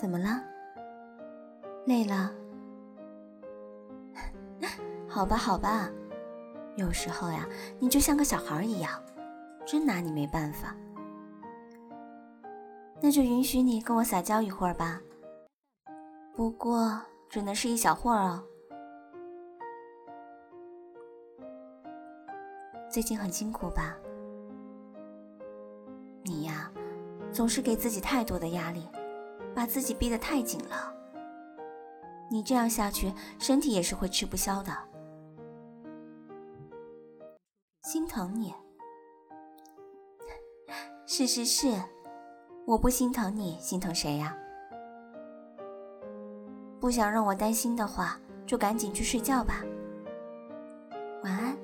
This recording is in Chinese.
怎么了？累了？好吧，好吧。有时候呀，你就像个小孩一样，真拿你没办法。那就允许你跟我撒娇一会儿吧。不过只能是一小会儿哦。最近很辛苦吧？你呀，总是给自己太多的压力，把自己逼得太紧了。你这样下去，身体也是会吃不消的。心疼你，是是是，我不心疼你，心疼谁呀？不想让我担心的话，就赶紧去睡觉吧。晚安